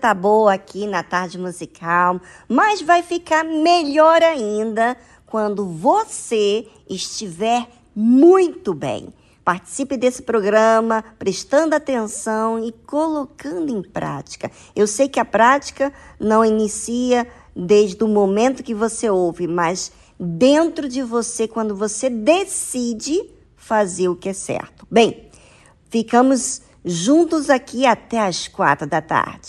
Tá boa aqui na tarde musical, mas vai ficar melhor ainda quando você estiver muito bem. Participe desse programa, prestando atenção e colocando em prática. Eu sei que a prática não inicia desde o momento que você ouve, mas dentro de você, quando você decide fazer o que é certo. Bem, ficamos juntos aqui até as quatro da tarde.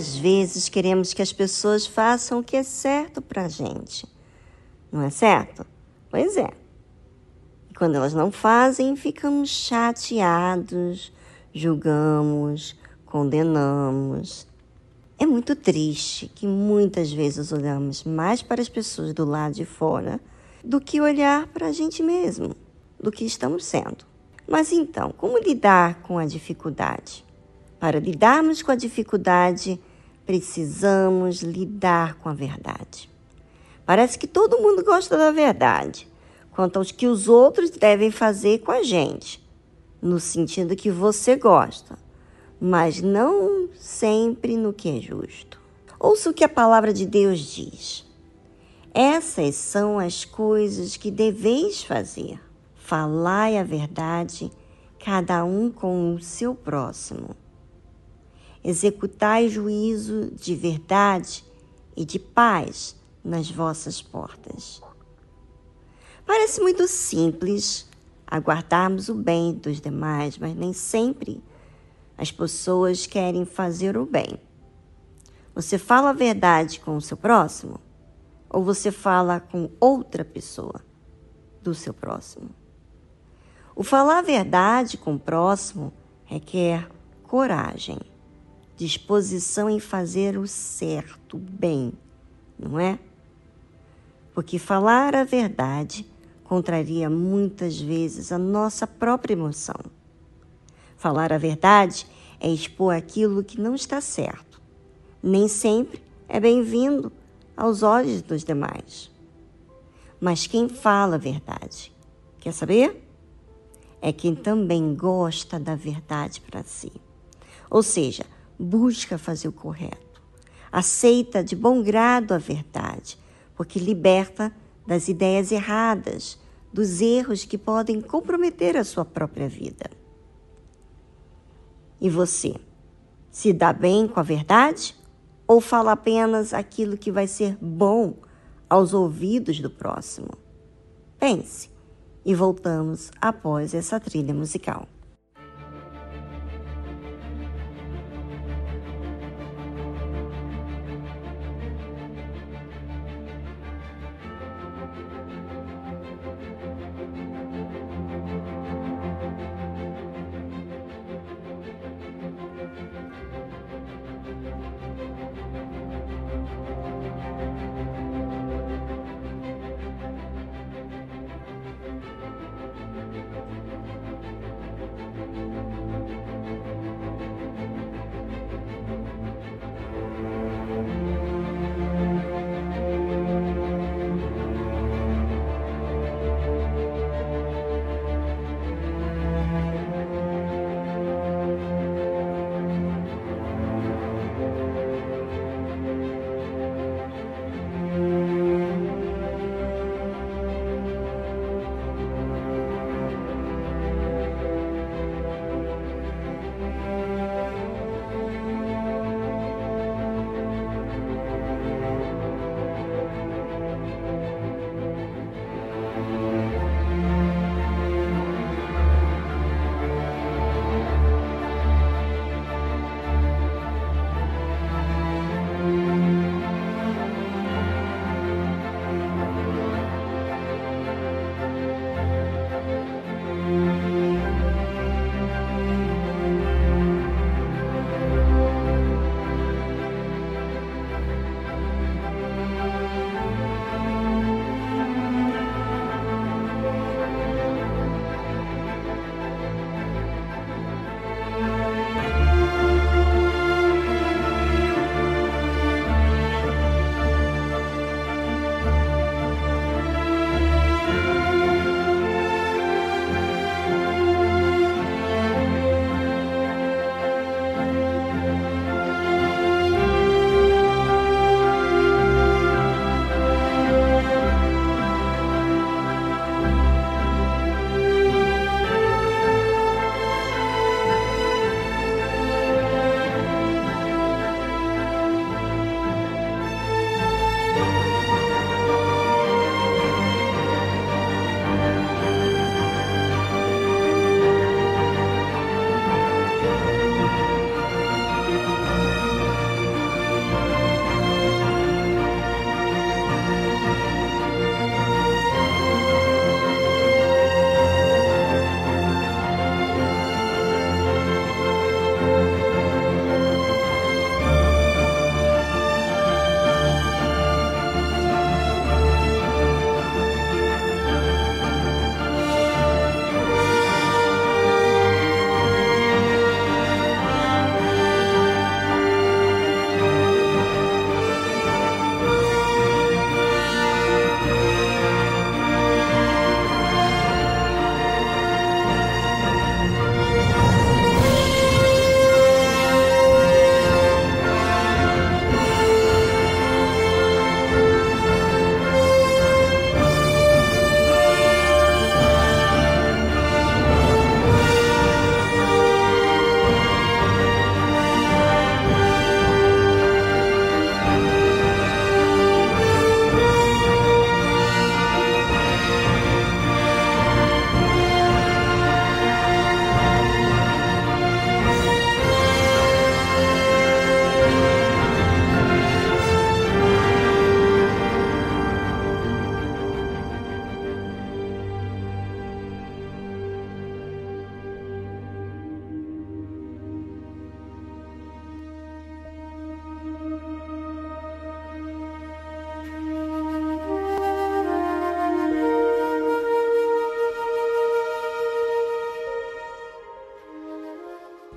Quantas vezes queremos que as pessoas façam o que é certo para a gente? Não é certo? Pois é. E quando elas não fazem, ficamos chateados, julgamos, condenamos. É muito triste que muitas vezes olhamos mais para as pessoas do lado de fora do que olhar para a gente mesmo, do que estamos sendo. Mas então, como lidar com a dificuldade? Para lidarmos com a dificuldade, precisamos lidar com a verdade. Parece que todo mundo gosta da verdade, quanto aos que os outros devem fazer com a gente, no sentido que você gosta, mas não sempre no que é justo. Ouça o que a palavra de Deus diz. Essas são as coisas que deveis fazer. Falai a verdade, cada um com o seu próximo executai juízo de verdade e de paz nas vossas portas. Parece muito simples aguardarmos o bem dos demais, mas nem sempre as pessoas querem fazer o bem. Você fala a verdade com o seu próximo ou você fala com outra pessoa do seu próximo? O falar a verdade com o próximo requer coragem disposição em fazer o certo, bem, não é? Porque falar a verdade contraria muitas vezes a nossa própria emoção. Falar a verdade é expor aquilo que não está certo. Nem sempre é bem-vindo aos olhos dos demais. Mas quem fala a verdade, quer saber? É quem também gosta da verdade para si. Ou seja, busca fazer o correto. Aceita de bom grado a verdade, porque liberta das ideias erradas, dos erros que podem comprometer a sua própria vida. E você? Se dá bem com a verdade? Ou fala apenas aquilo que vai ser bom aos ouvidos do próximo? Pense e voltamos após essa trilha musical.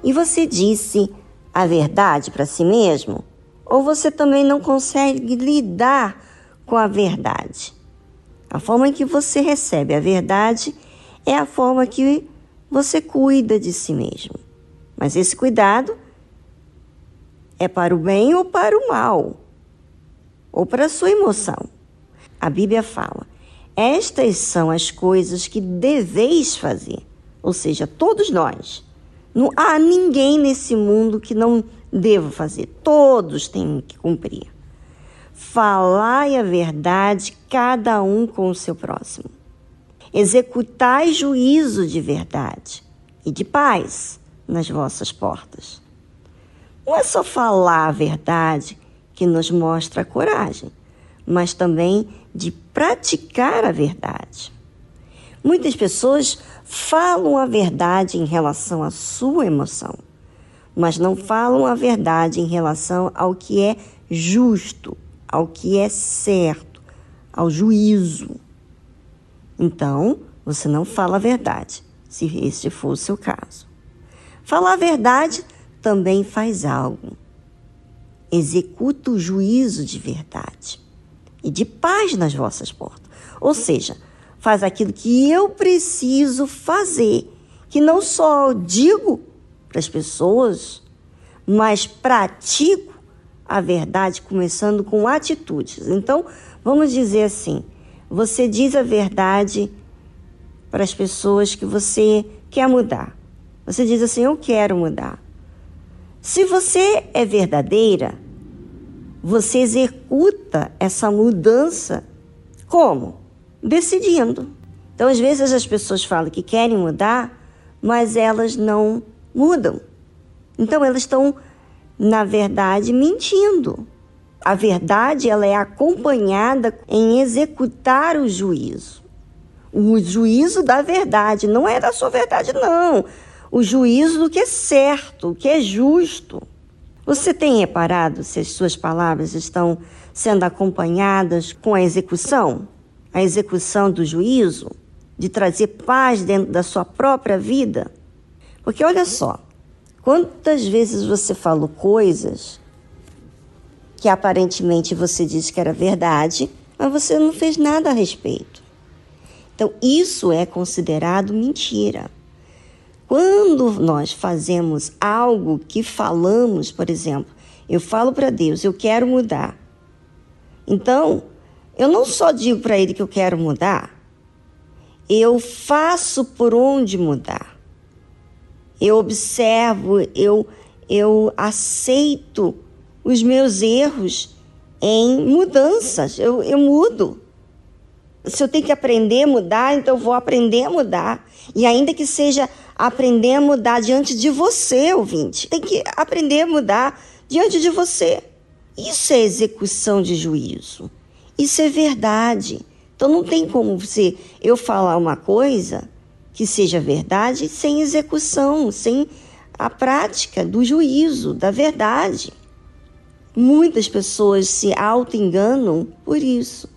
E você disse a verdade para si mesmo? Ou você também não consegue lidar com a verdade? A forma em que você recebe a verdade é a forma que você cuida de si mesmo. Mas esse cuidado é para o bem ou para o mal, ou para a sua emoção. A Bíblia fala: estas são as coisas que deveis fazer, ou seja, todos nós. Não há ninguém nesse mundo que não deva fazer, todos têm que cumprir. Falai a verdade, cada um com o seu próximo. Executai juízo de verdade e de paz nas vossas portas. Não é só falar a verdade que nos mostra coragem, mas também de praticar a verdade. Muitas pessoas falam a verdade em relação à sua emoção, mas não falam a verdade em relação ao que é justo, ao que é certo, ao juízo. Então, você não fala a verdade, se este for o seu caso. Falar a verdade também faz algo. Executa o juízo de verdade e de paz nas vossas portas. Ou seja, faz aquilo que eu preciso fazer, que não só digo para as pessoas, mas pratico a verdade, começando com atitudes. Então, vamos dizer assim: você diz a verdade para as pessoas que você quer mudar. Você diz assim: Eu quero mudar. Se você é verdadeira, você executa essa mudança como? Decidindo. Então, às vezes as pessoas falam que querem mudar, mas elas não mudam. Então, elas estão, na verdade, mentindo. A verdade ela é acompanhada em executar o juízo. O juízo da verdade, não é da sua verdade, não. O juízo do que é certo, o que é justo. Você tem reparado se as suas palavras estão sendo acompanhadas com a execução? A execução do juízo? De trazer paz dentro da sua própria vida? Porque olha só, quantas vezes você falou coisas que aparentemente você disse que era verdade, mas você não fez nada a respeito. Então, isso é considerado mentira. Quando nós fazemos algo que falamos, por exemplo, eu falo para Deus, eu quero mudar. Então, eu não só digo para Ele que eu quero mudar, eu faço por onde mudar. Eu observo, eu, eu aceito os meus erros em mudanças, eu, eu mudo. Se eu tenho que aprender a mudar, então eu vou aprender a mudar. E ainda que seja aprender a mudar diante de você, ouvinte. Tem que aprender a mudar diante de você. Isso é execução de juízo. Isso é verdade. Então não tem como você eu falar uma coisa que seja verdade sem execução, sem a prática do juízo, da verdade. Muitas pessoas se auto-enganam por isso,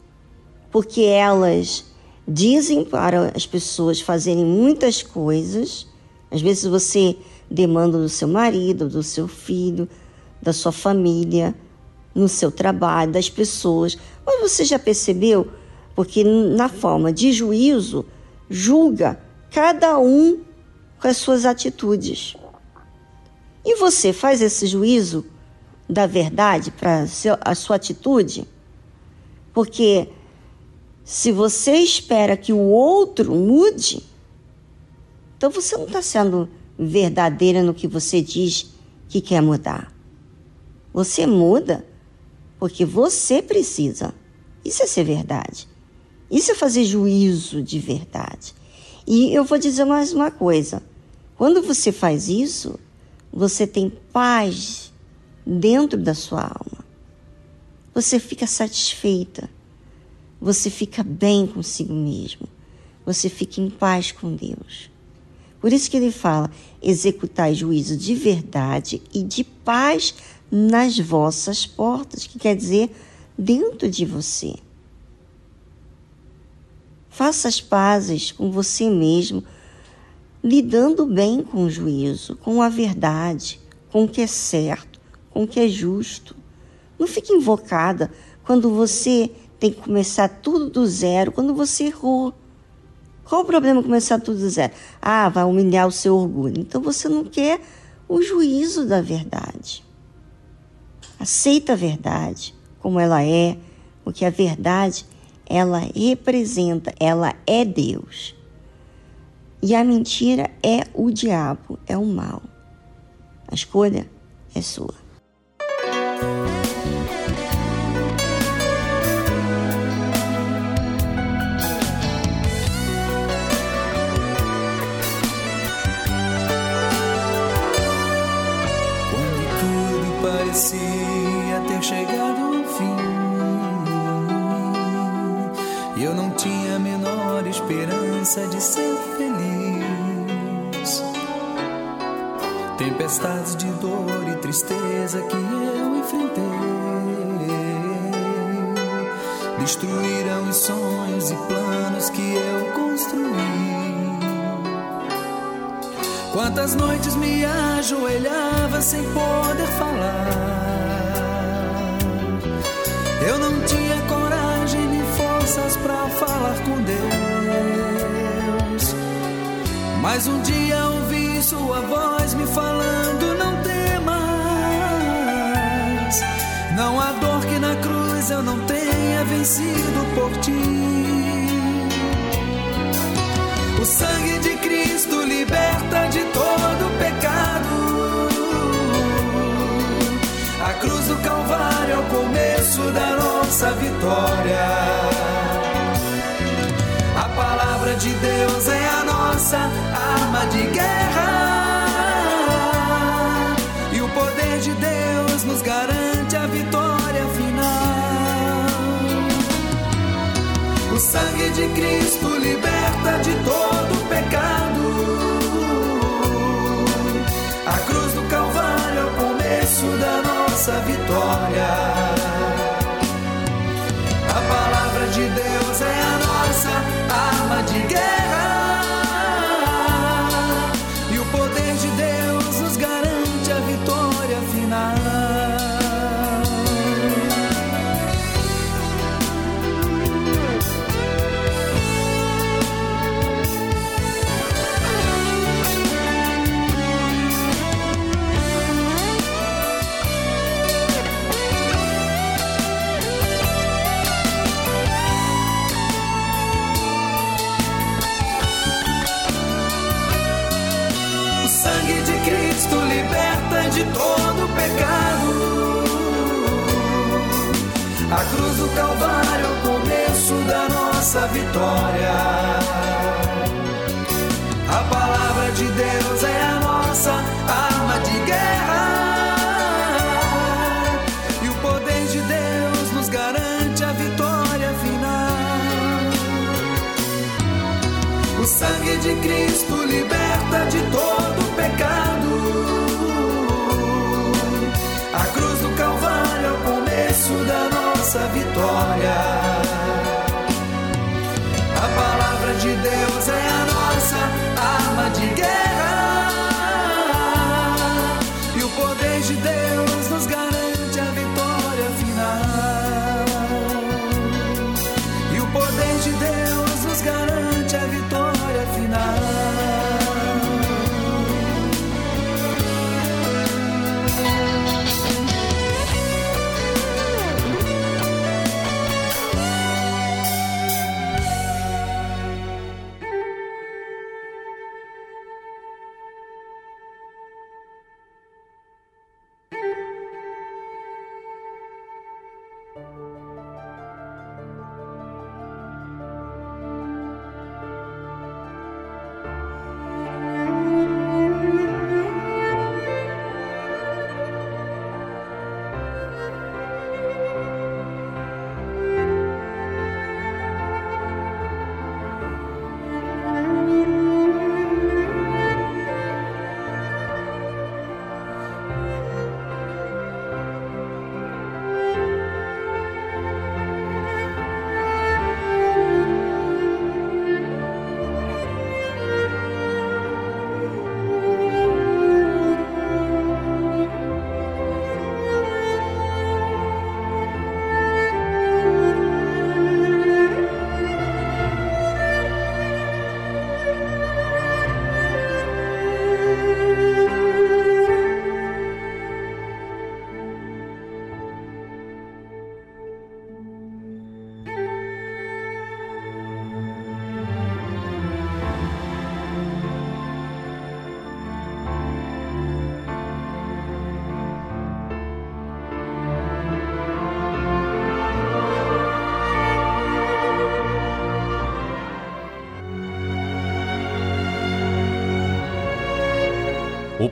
porque elas dizem para as pessoas fazerem muitas coisas. Às vezes você demanda do seu marido, do seu filho, da sua família, no seu trabalho, das pessoas. Mas você já percebeu? Porque na forma de juízo, julga cada um com as suas atitudes. E você faz esse juízo da verdade para a sua atitude? Porque se você espera que o outro mude, então você não está sendo verdadeira no que você diz que quer mudar. Você muda porque você precisa. Isso é ser verdade. Isso é fazer juízo de verdade. E eu vou dizer mais uma coisa: quando você faz isso, você tem paz dentro da sua alma. Você fica satisfeita você fica bem consigo mesmo. Você fica em paz com Deus. Por isso que ele fala: executai juízo de verdade e de paz nas vossas portas, que quer dizer dentro de você. Faça as pazes com você mesmo. lidando bem com o juízo, com a verdade, com o que é certo, com o que é justo. Não fique invocada quando você tem que começar tudo do zero, quando você errou. Qual o problema começar tudo do zero? Ah, vai humilhar o seu orgulho. Então você não quer o juízo da verdade. Aceita a verdade como ela é, porque a verdade ela representa, ela é Deus. E a mentira é o diabo, é o mal. A escolha é sua. Quando tudo parecia esperança de ser feliz. Tempestades de dor e tristeza que eu enfrentei destruíram os sonhos e planos que eu construí. Quantas noites me ajoelhava sem poder falar. Eu não tinha coragem nem forças para falar com Deus. Mas um dia ouvi sua voz me falando: Não temas. Não há dor que na cruz eu não tenha vencido por ti. O sangue de Cristo liberta de todo pecado. A cruz do Calvário é o começo da nossa vitória. A palavra de Deus é a nossa arma de guerra. E o poder de Deus nos garante a vitória final. O sangue de Cristo liberta de todo pecado. A cruz do Calvário é o começo da nossa vitória. A palavra de Deus é a nossa arma de guerra. Nossa vitória. A palavra de Deus é a nossa arma de guerra. E o poder de Deus nos garante a vitória final. O sangue de Cristo liberta de todo pecado. A cruz do Calvário é o começo da nossa vitória. De Deus é a nossa arma de guerra.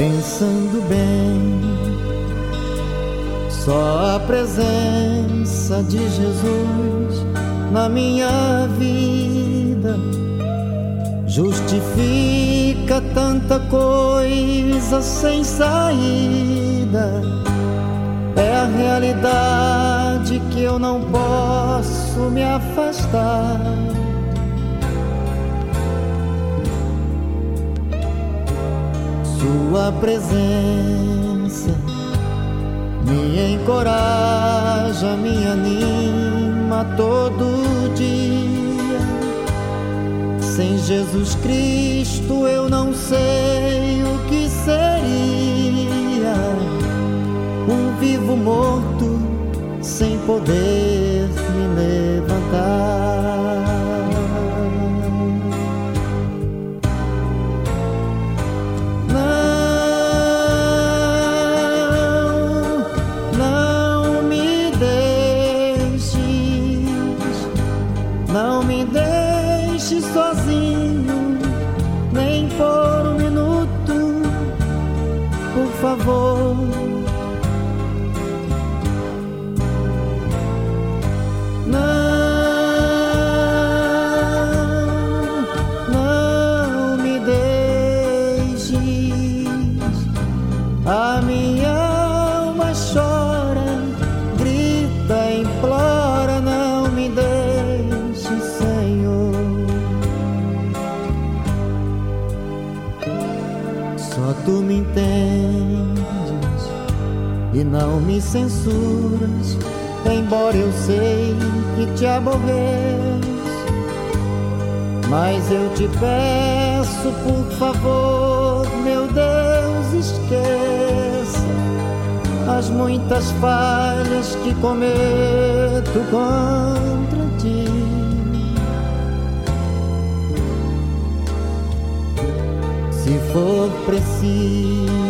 Pensando bem. Só a presença de Jesus na minha vida justifica tanta coisa sem saída. É a realidade que eu não posso me afastar. Sua presença me encoraja, me anima todo dia. Sem Jesus Cristo eu não sei o que seria. Um vivo morto sem poder me levantar. favor. Não me censuras, embora eu sei que te aborreço. Mas eu te peço, por favor, meu Deus, esqueça as muitas falhas que cometo contra ti. Se for preciso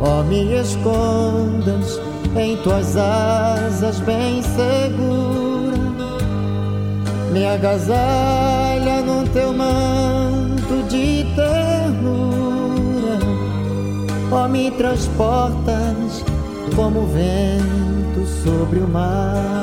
Ó, me escondas em tuas asas bem segura, me agasalha no teu manto de ternura, ó, me transportas como vento sobre o mar.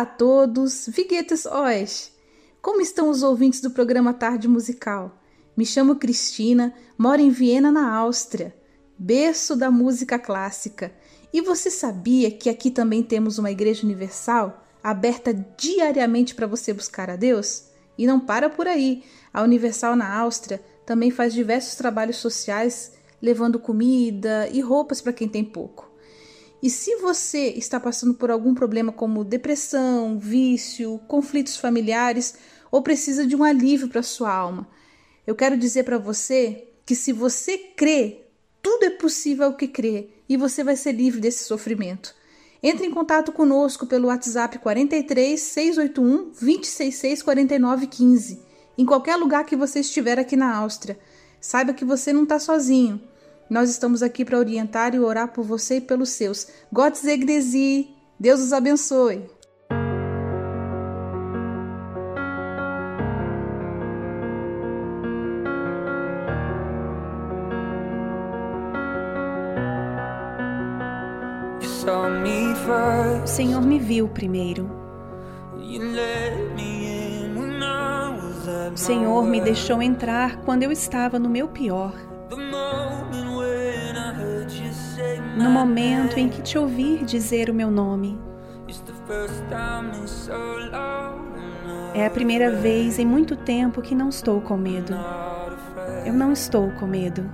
Olá a todos, Viguetes Oes! Como estão os ouvintes do programa Tarde Musical? Me chamo Cristina, moro em Viena, na Áustria, berço da música clássica. E você sabia que aqui também temos uma igreja universal aberta diariamente para você buscar a Deus? E não para por aí. A Universal na Áustria também faz diversos trabalhos sociais, levando comida e roupas para quem tem pouco. E se você está passando por algum problema como depressão, vício, conflitos familiares ou precisa de um alívio para sua alma, eu quero dizer para você que se você crê, tudo é possível ao que crê e você vai ser livre desse sofrimento. Entre em contato conosco pelo WhatsApp 43 681 266 49 15, em qualquer lugar que você estiver aqui na Áustria. Saiba que você não está sozinho. Nós estamos aqui para orientar e orar por você e pelos seus. Gott segne Sie. Deus os abençoe. O Senhor me viu primeiro. O Senhor me deixou entrar quando eu estava no meu pior. No momento em que te ouvir dizer o meu nome. É a primeira vez em muito tempo que não estou com medo. Eu não estou com medo.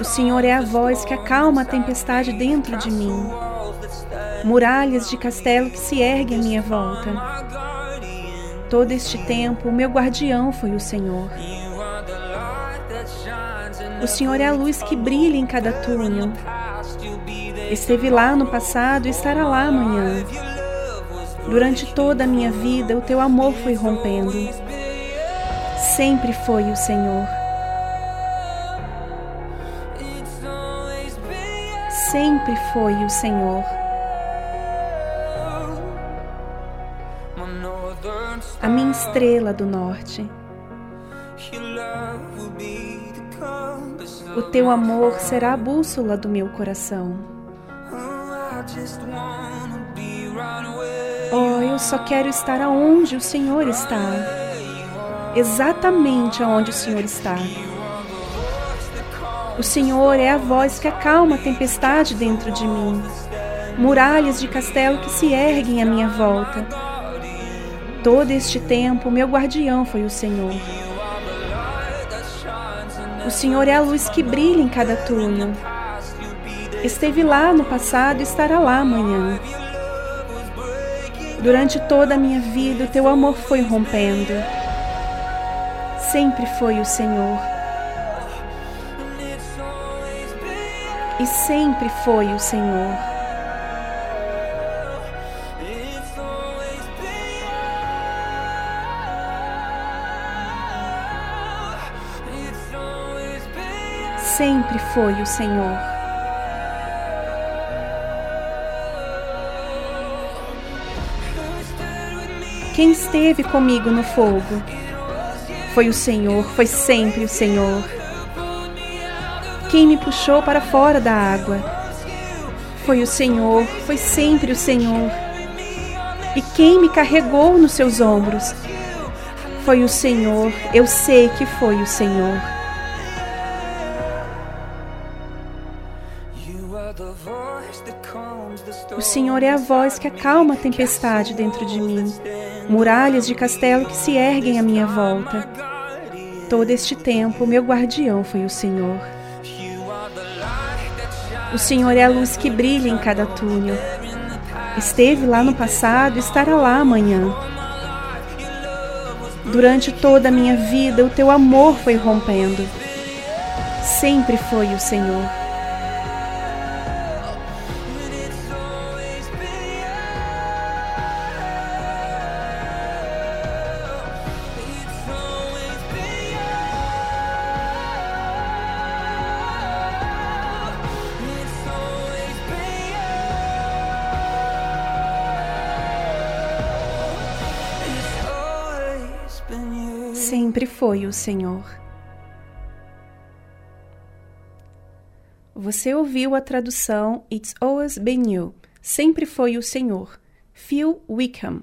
O Senhor é a voz que acalma a tempestade dentro de mim. Muralhas de castelo que se erguem à minha volta. Todo este tempo, o meu guardião foi o Senhor. O Senhor é a luz que brilha em cada túnel. Esteve lá no passado e estará lá amanhã. Durante toda a minha vida, o teu amor foi rompendo. Sempre foi o Senhor. Sempre foi o Senhor. A minha estrela do norte. O teu amor será a bússola do meu coração. Oh, eu só quero estar aonde o Senhor está. Exatamente aonde o Senhor está. O Senhor é a voz que acalma a tempestade dentro de mim. Muralhas de castelo que se erguem à minha volta. Todo este tempo, meu guardião foi o Senhor. O Senhor é a luz que brilha em cada túnel. Esteve lá no passado e estará lá amanhã. Durante toda a minha vida, o teu amor foi rompendo. Sempre foi o Senhor. E sempre foi o Senhor. Foi o Senhor. Quem esteve comigo no fogo? Foi o Senhor, foi sempre o Senhor. Quem me puxou para fora da água? Foi o Senhor, foi sempre o Senhor. E quem me carregou nos seus ombros? Foi o Senhor, eu sei que foi o Senhor. Senhor é a voz que acalma a tempestade dentro de mim, muralhas de castelo que se erguem à minha volta. Todo este tempo, meu guardião foi o Senhor. O Senhor é a luz que brilha em cada túnel. Esteve lá no passado estará lá amanhã. Durante toda a minha vida, o teu amor foi rompendo. Sempre foi o Senhor. Foi o Senhor. Você ouviu a tradução It's Always Been You, sempre foi o Senhor. Phil Wickham.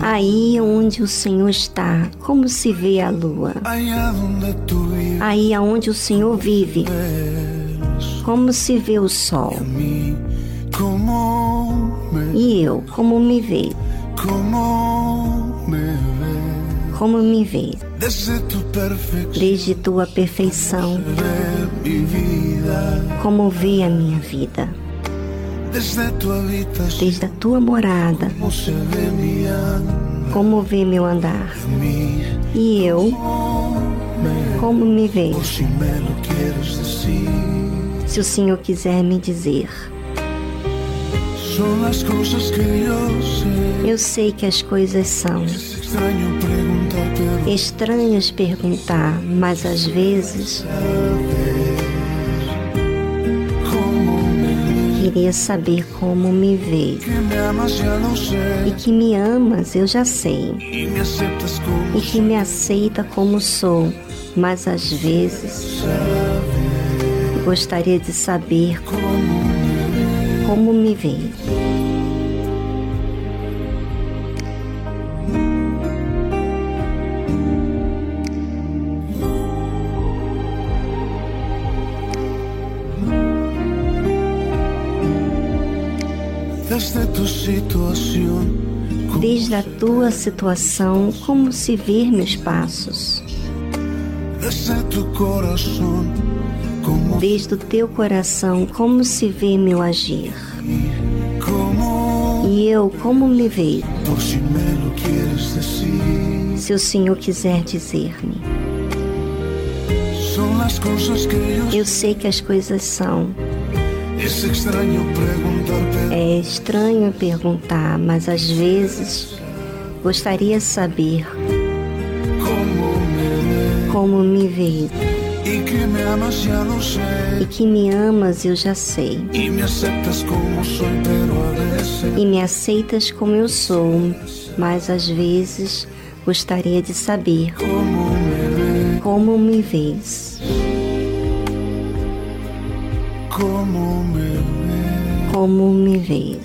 Aí onde o Senhor está, como se vê a lua. Aí aonde o Senhor vive, como se vê o sol. E eu, como me vê? Como me vê? Desde tua perfeição, como vê a minha vida? Desde a tua morada, como vê meu andar, e eu, como me vê. Se o Senhor quiser me dizer, eu sei que as coisas são. Estranhas perguntar, mas às vezes queria saber como me vê. E que me amas, eu já sei. E que me aceita como sou, mas às vezes gostaria de saber como me vê. Desde a tua situação, como se ver meus passos. Desde o teu coração, como se vê meu agir. E eu, como me vejo. se o Senhor quiser dizer-me. Eu sei que as coisas são. É estranho perguntar, mas às vezes gostaria de saber como me vê. E que me amas, já não sei. E que me amas, eu já sei. E me aceitas como sou, E me aceitas como eu sou, mas às vezes gostaria de saber como me. Como me vês. Como me vês. Como me vês.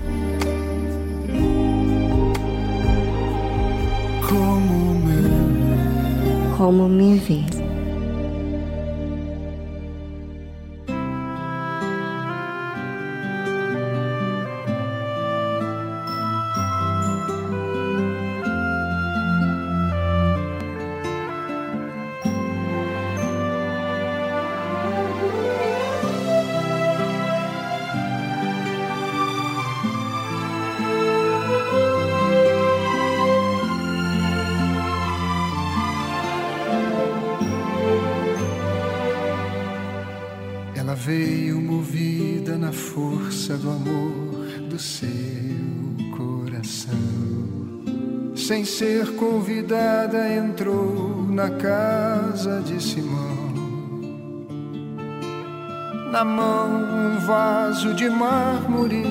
Como me vês. ser entrou na casa de Simão. Na mão, um vaso de mármore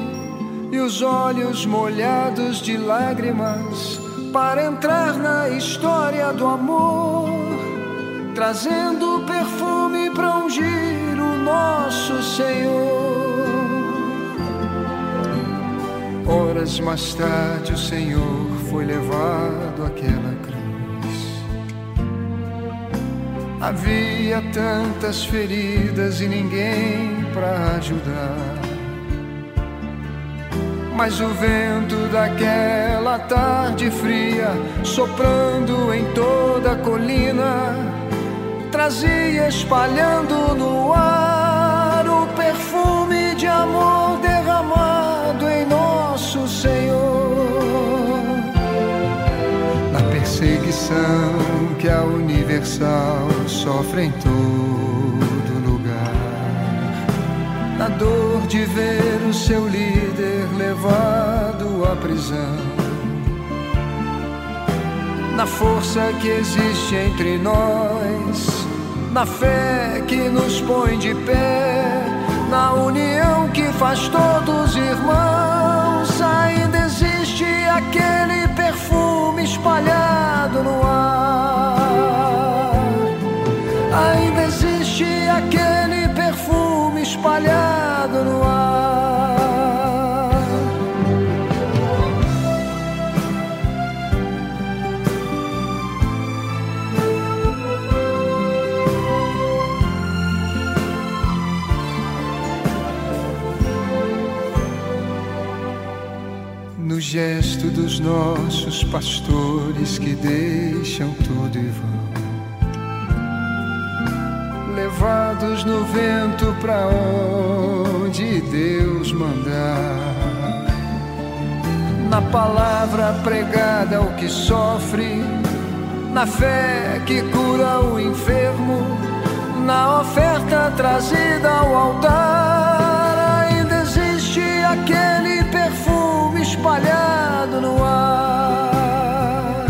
e os olhos molhados de lágrimas para entrar na história do amor, trazendo perfume para ungir o nosso Senhor. Horas mais tarde, o Senhor foi levado àquela Havia tantas feridas e ninguém para ajudar. Mas o vento daquela tarde fria, soprando em toda a colina, trazia espalhando no ar o perfume de amor derramado em nosso Senhor perseguição que a Universal sofre em todo lugar. Na dor de ver o seu líder levado à prisão. Na força que existe entre nós, na fé que nos põe de pé, na união que faz todos irmãos, ainda existe aquele perfume espalhado no ar. Aquele perfume espalhado no ar. No gesto dos nossos pastores que deixam tudo e vão levados no vento para onde Deus mandar. Na palavra pregada ao que sofre, na fé que cura o enfermo, na oferta trazida ao altar, ainda existe aquele perfume espalhado no ar.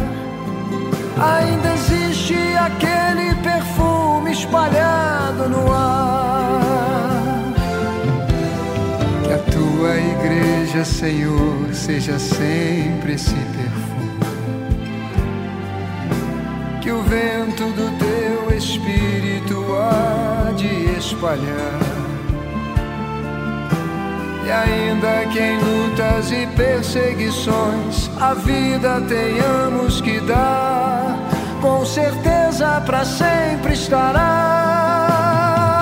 Ainda Senhor, seja sempre esse perfume. Que o vento do teu espírito há de espalhar. E ainda que em lutas e perseguições a vida tenhamos que dar, com certeza para sempre estará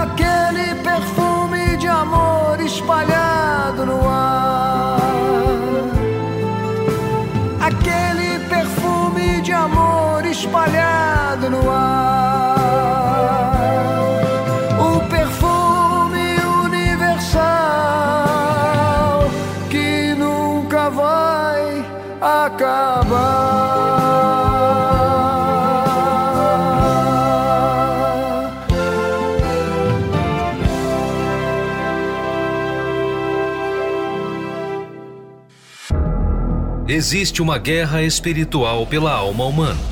aquele perfume de amor espalhado no ar. espalhado no ar. O perfume universal que nunca vai acabar. existe uma guerra espiritual pela alma humana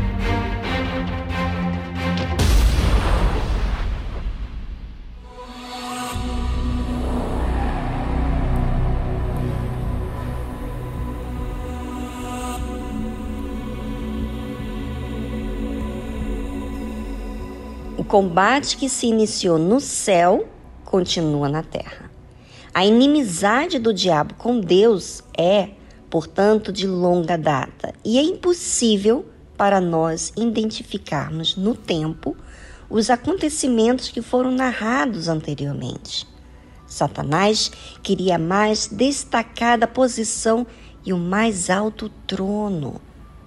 Combate que se iniciou no céu continua na terra. A inimizade do diabo com Deus é, portanto, de longa data e é impossível para nós identificarmos no tempo os acontecimentos que foram narrados anteriormente. Satanás queria mais destacada posição e o mais alto trono,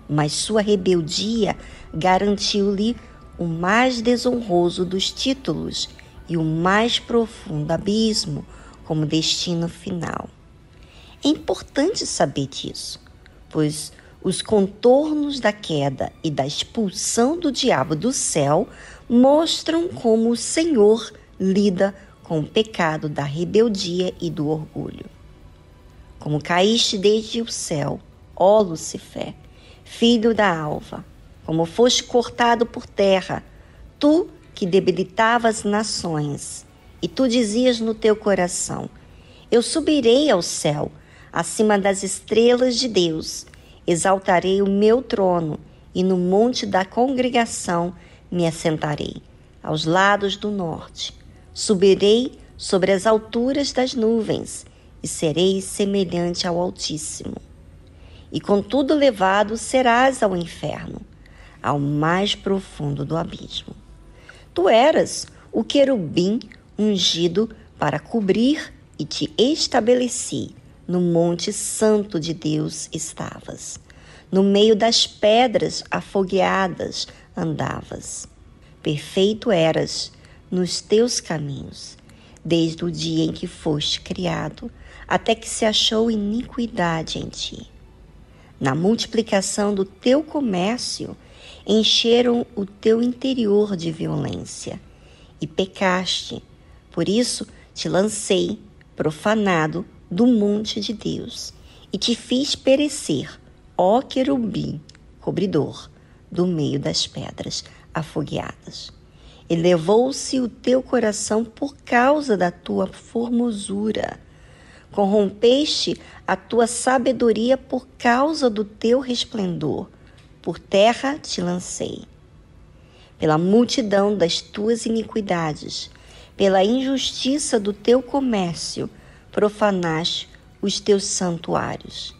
mas sua rebeldia garantiu-lhe o mais desonroso dos títulos e o mais profundo abismo como destino final. É importante saber disso, pois os contornos da queda e da expulsão do diabo do céu mostram como o Senhor lida com o pecado da rebeldia e do orgulho. Como caíste desde o céu, ó Lucifer, filho da alva, como foste cortado por terra, tu que debilitavas nações, e tu dizias no teu coração: Eu subirei ao céu, acima das estrelas de Deus, exaltarei o meu trono, e no monte da congregação me assentarei, aos lados do norte. Subirei sobre as alturas das nuvens, e serei semelhante ao Altíssimo. E contudo levado serás ao inferno ao mais profundo do abismo. Tu eras o querubim ungido para cobrir e te estabeleci. No monte santo de Deus estavas. No meio das pedras afogueadas andavas. Perfeito eras nos teus caminhos, desde o dia em que foste criado, até que se achou iniquidade em ti. Na multiplicação do teu comércio, encheram o teu interior de violência e pecaste. Por isso te lancei, profanado, do monte de Deus e te fiz perecer, ó querubim, cobridor, do meio das pedras afogueadas. Elevou-se o teu coração por causa da tua formosura. Corrompeste a tua sabedoria por causa do teu resplendor por terra te lancei. Pela multidão das tuas iniquidades, pela injustiça do teu comércio, profanaste os teus santuários.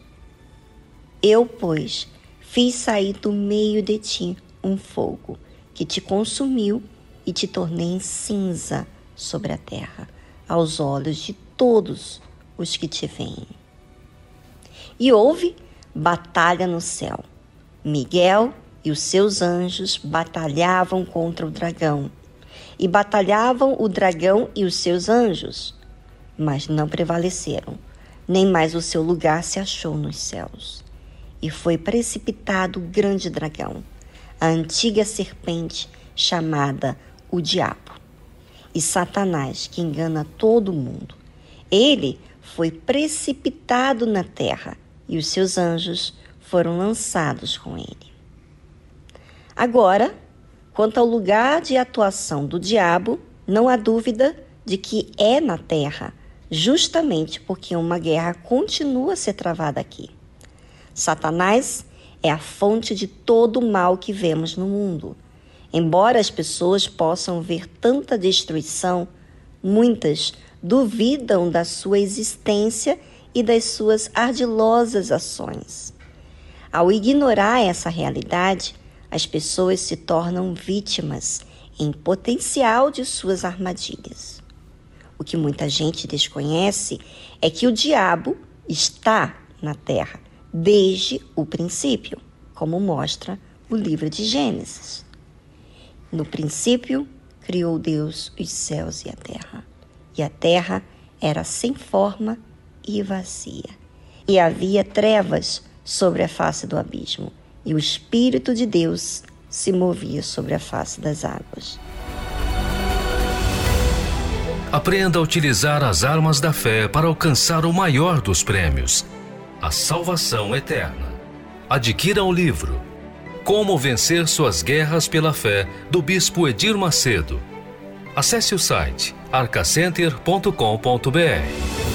Eu, pois, fiz sair do meio de ti um fogo que te consumiu e te tornei cinza sobre a terra, aos olhos de todos os que te veem. E houve batalha no céu. Miguel e os seus anjos batalhavam contra o dragão, e batalhavam o dragão e os seus anjos, mas não prevaleceram, nem mais o seu lugar se achou nos céus. E foi precipitado o grande dragão, a antiga serpente chamada o Diabo, e Satanás, que engana todo mundo. Ele foi precipitado na terra, e os seus anjos foram lançados com ele. Agora, quanto ao lugar de atuação do diabo, não há dúvida de que é na terra, justamente porque uma guerra continua a ser travada aqui. Satanás é a fonte de todo o mal que vemos no mundo. Embora as pessoas possam ver tanta destruição, muitas duvidam da sua existência e das suas ardilosas ações. Ao ignorar essa realidade, as pessoas se tornam vítimas em potencial de suas armadilhas. O que muita gente desconhece é que o diabo está na terra desde o princípio, como mostra o livro de Gênesis. No princípio, criou Deus os céus e a terra, e a terra era sem forma e vazia. E havia trevas sobre a face do abismo, e o Espírito de Deus se movia sobre a face das águas. Aprenda a utilizar as armas da fé para alcançar o maior dos prêmios, a salvação eterna. Adquira o livro Como Vencer Suas Guerras pela Fé, do Bispo Edir Macedo. Acesse o site arcacenter.com.br.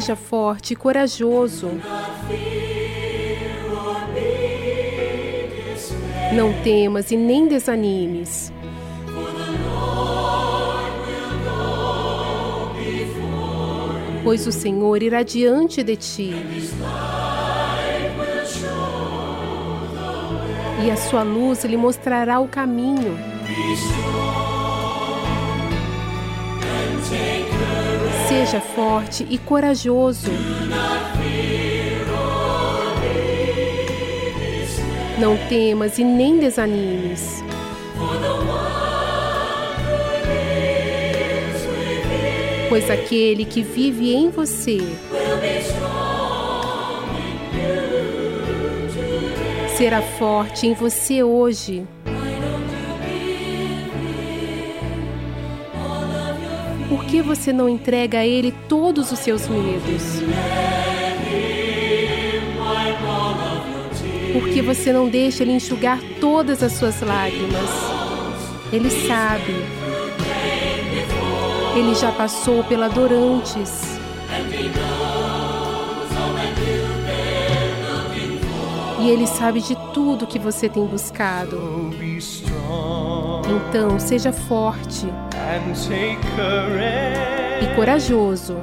Seja forte e corajoso. Não temas e nem desanimes. Pois o Senhor irá diante de ti. E a sua luz lhe mostrará o caminho. Seja forte e corajoso. Não temas e nem desanimes. Pois aquele que vive em você será forte em você hoje. Por que você não entrega a Ele todos os seus medos? Por que você não deixa Ele enxugar todas as suas lágrimas? Ele sabe. Ele já passou pela dor antes. E Ele sabe de tudo que você tem buscado. Então, seja forte e corajoso.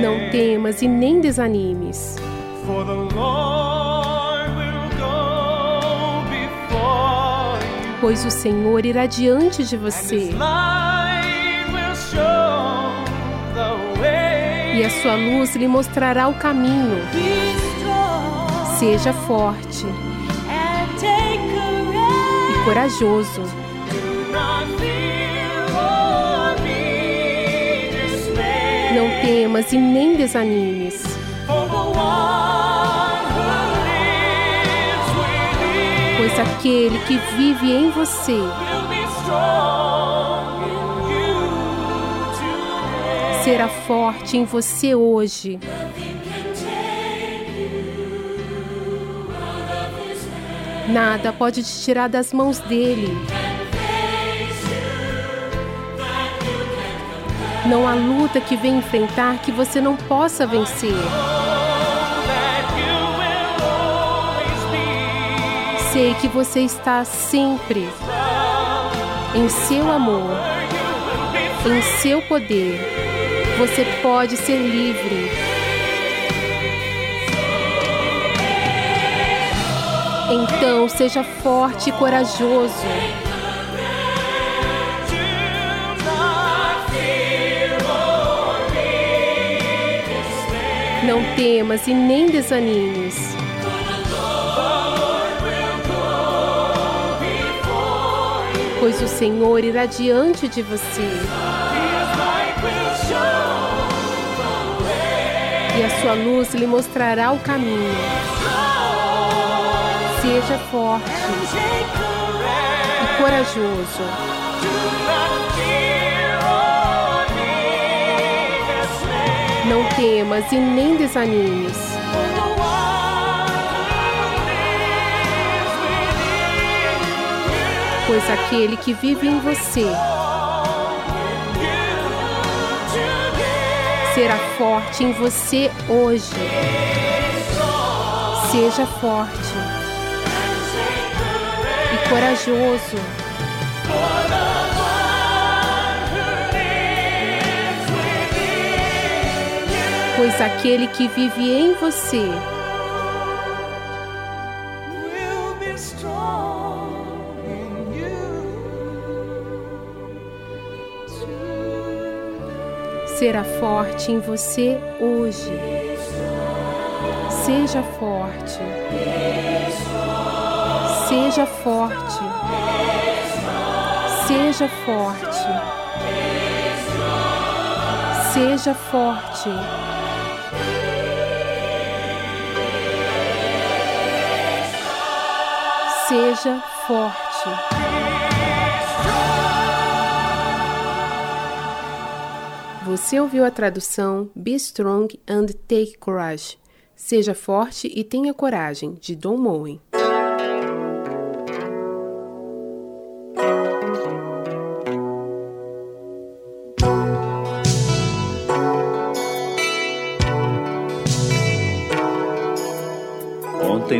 Não temas e nem desanimes. Pois o Senhor irá diante de você. E a sua luz lhe mostrará o caminho. Seja forte corajoso. Não temas e nem desanimes. Pois aquele que vive em você será forte em você hoje. Nada pode te tirar das mãos dele. Não há luta que vem enfrentar que você não possa vencer. Sei que você está sempre em seu amor, em seu poder. Você pode ser livre. Então seja forte e corajoso. Não temas e nem desanimes. Pois o Senhor irá diante de você. E a sua luz lhe mostrará o caminho. Seja forte e corajoso. Não temas e nem desanimes. Pois aquele que vive em você será forte em você hoje. Seja forte corajoso. Pois aquele que vive em você será forte em você hoje. Seja forte. Seja forte. Seja forte. Seja forte. Seja forte. Você ouviu a tradução Be Strong and Take Courage. Seja forte e tenha coragem, de Don Moen.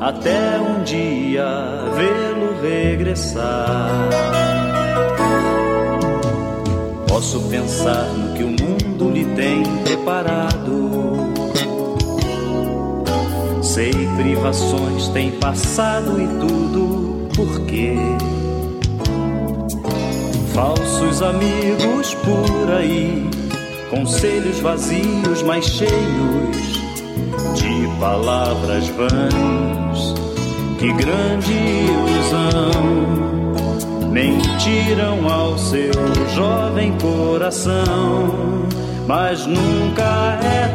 até um dia vê-lo regressar. Posso pensar no que o mundo lhe tem preparado. Sei privações tem passado e tudo por quê? Falsos amigos por aí, conselhos vazios, mas cheios de palavras vãs. Que grande ilusão! Mentiram ao seu jovem coração, mas nunca é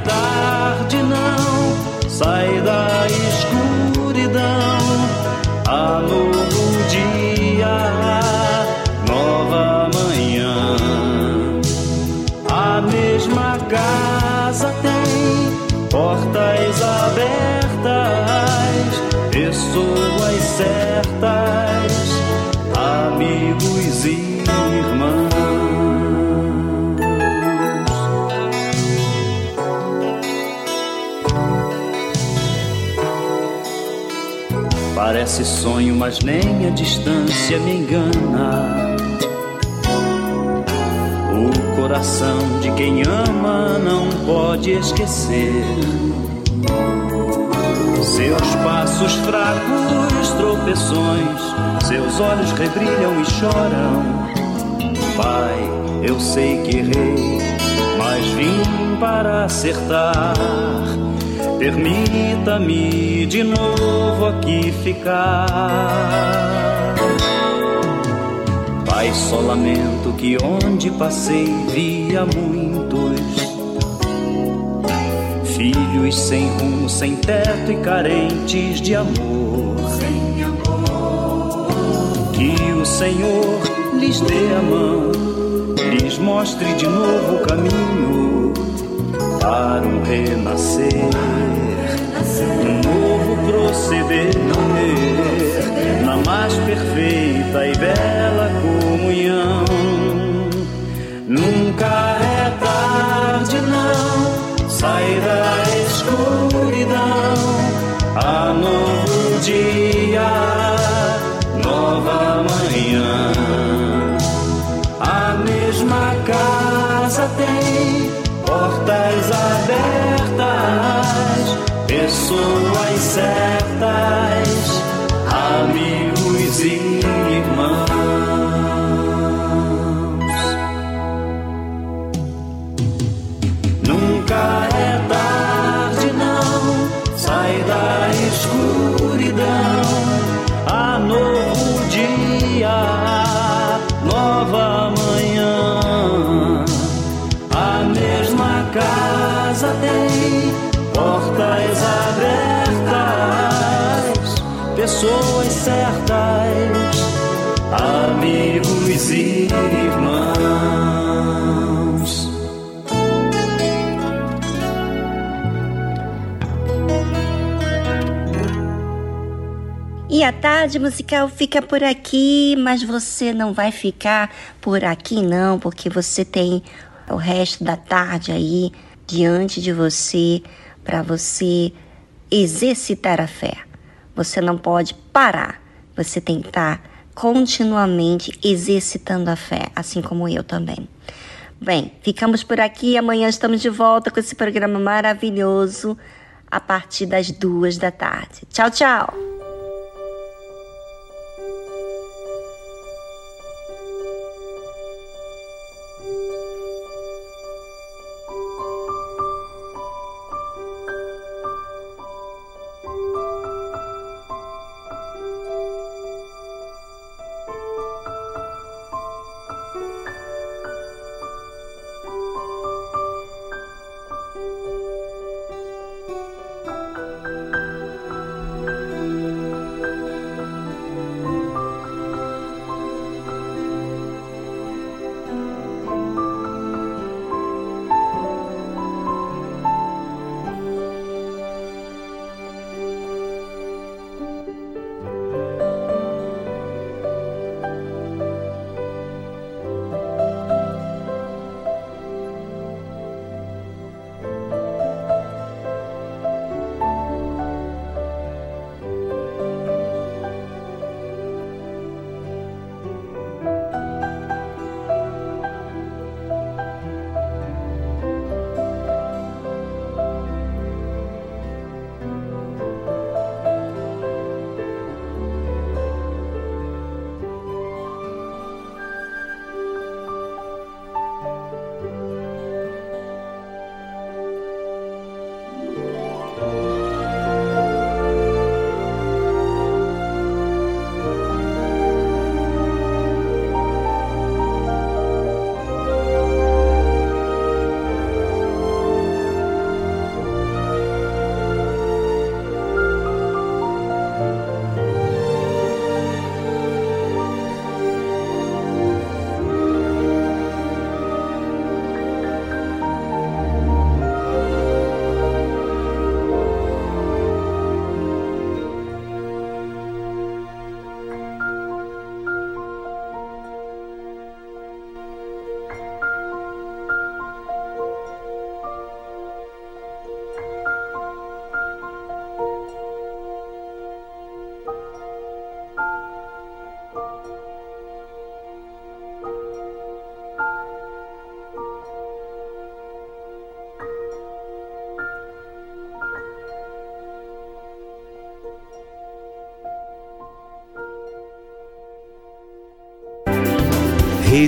sonho, mas nem a distância me engana coração de quem ama não pode esquecer. Seus passos fracos, tropeções, seus olhos rebrilham e choram. Pai, eu sei que errei, mas vim para acertar. Permita-me de novo aqui ficar. Pai, só lamento que onde passei via muitos filhos sem rumo, sem teto e carentes de amor. Sem amor. Que o Senhor lhes dê a mão, lhes mostre de novo o caminho para um renascer, proceder na mais perfeita e bela comunhão. Nunca é tarde, não, sai da escuridão. Há novo dia, pessoas certas A tarde musical fica por aqui, mas você não vai ficar por aqui não, porque você tem o resto da tarde aí diante de você para você exercitar a fé. Você não pode parar. Você tem que estar continuamente exercitando a fé, assim como eu também. Bem, ficamos por aqui. Amanhã estamos de volta com esse programa maravilhoso a partir das duas da tarde. Tchau, tchau!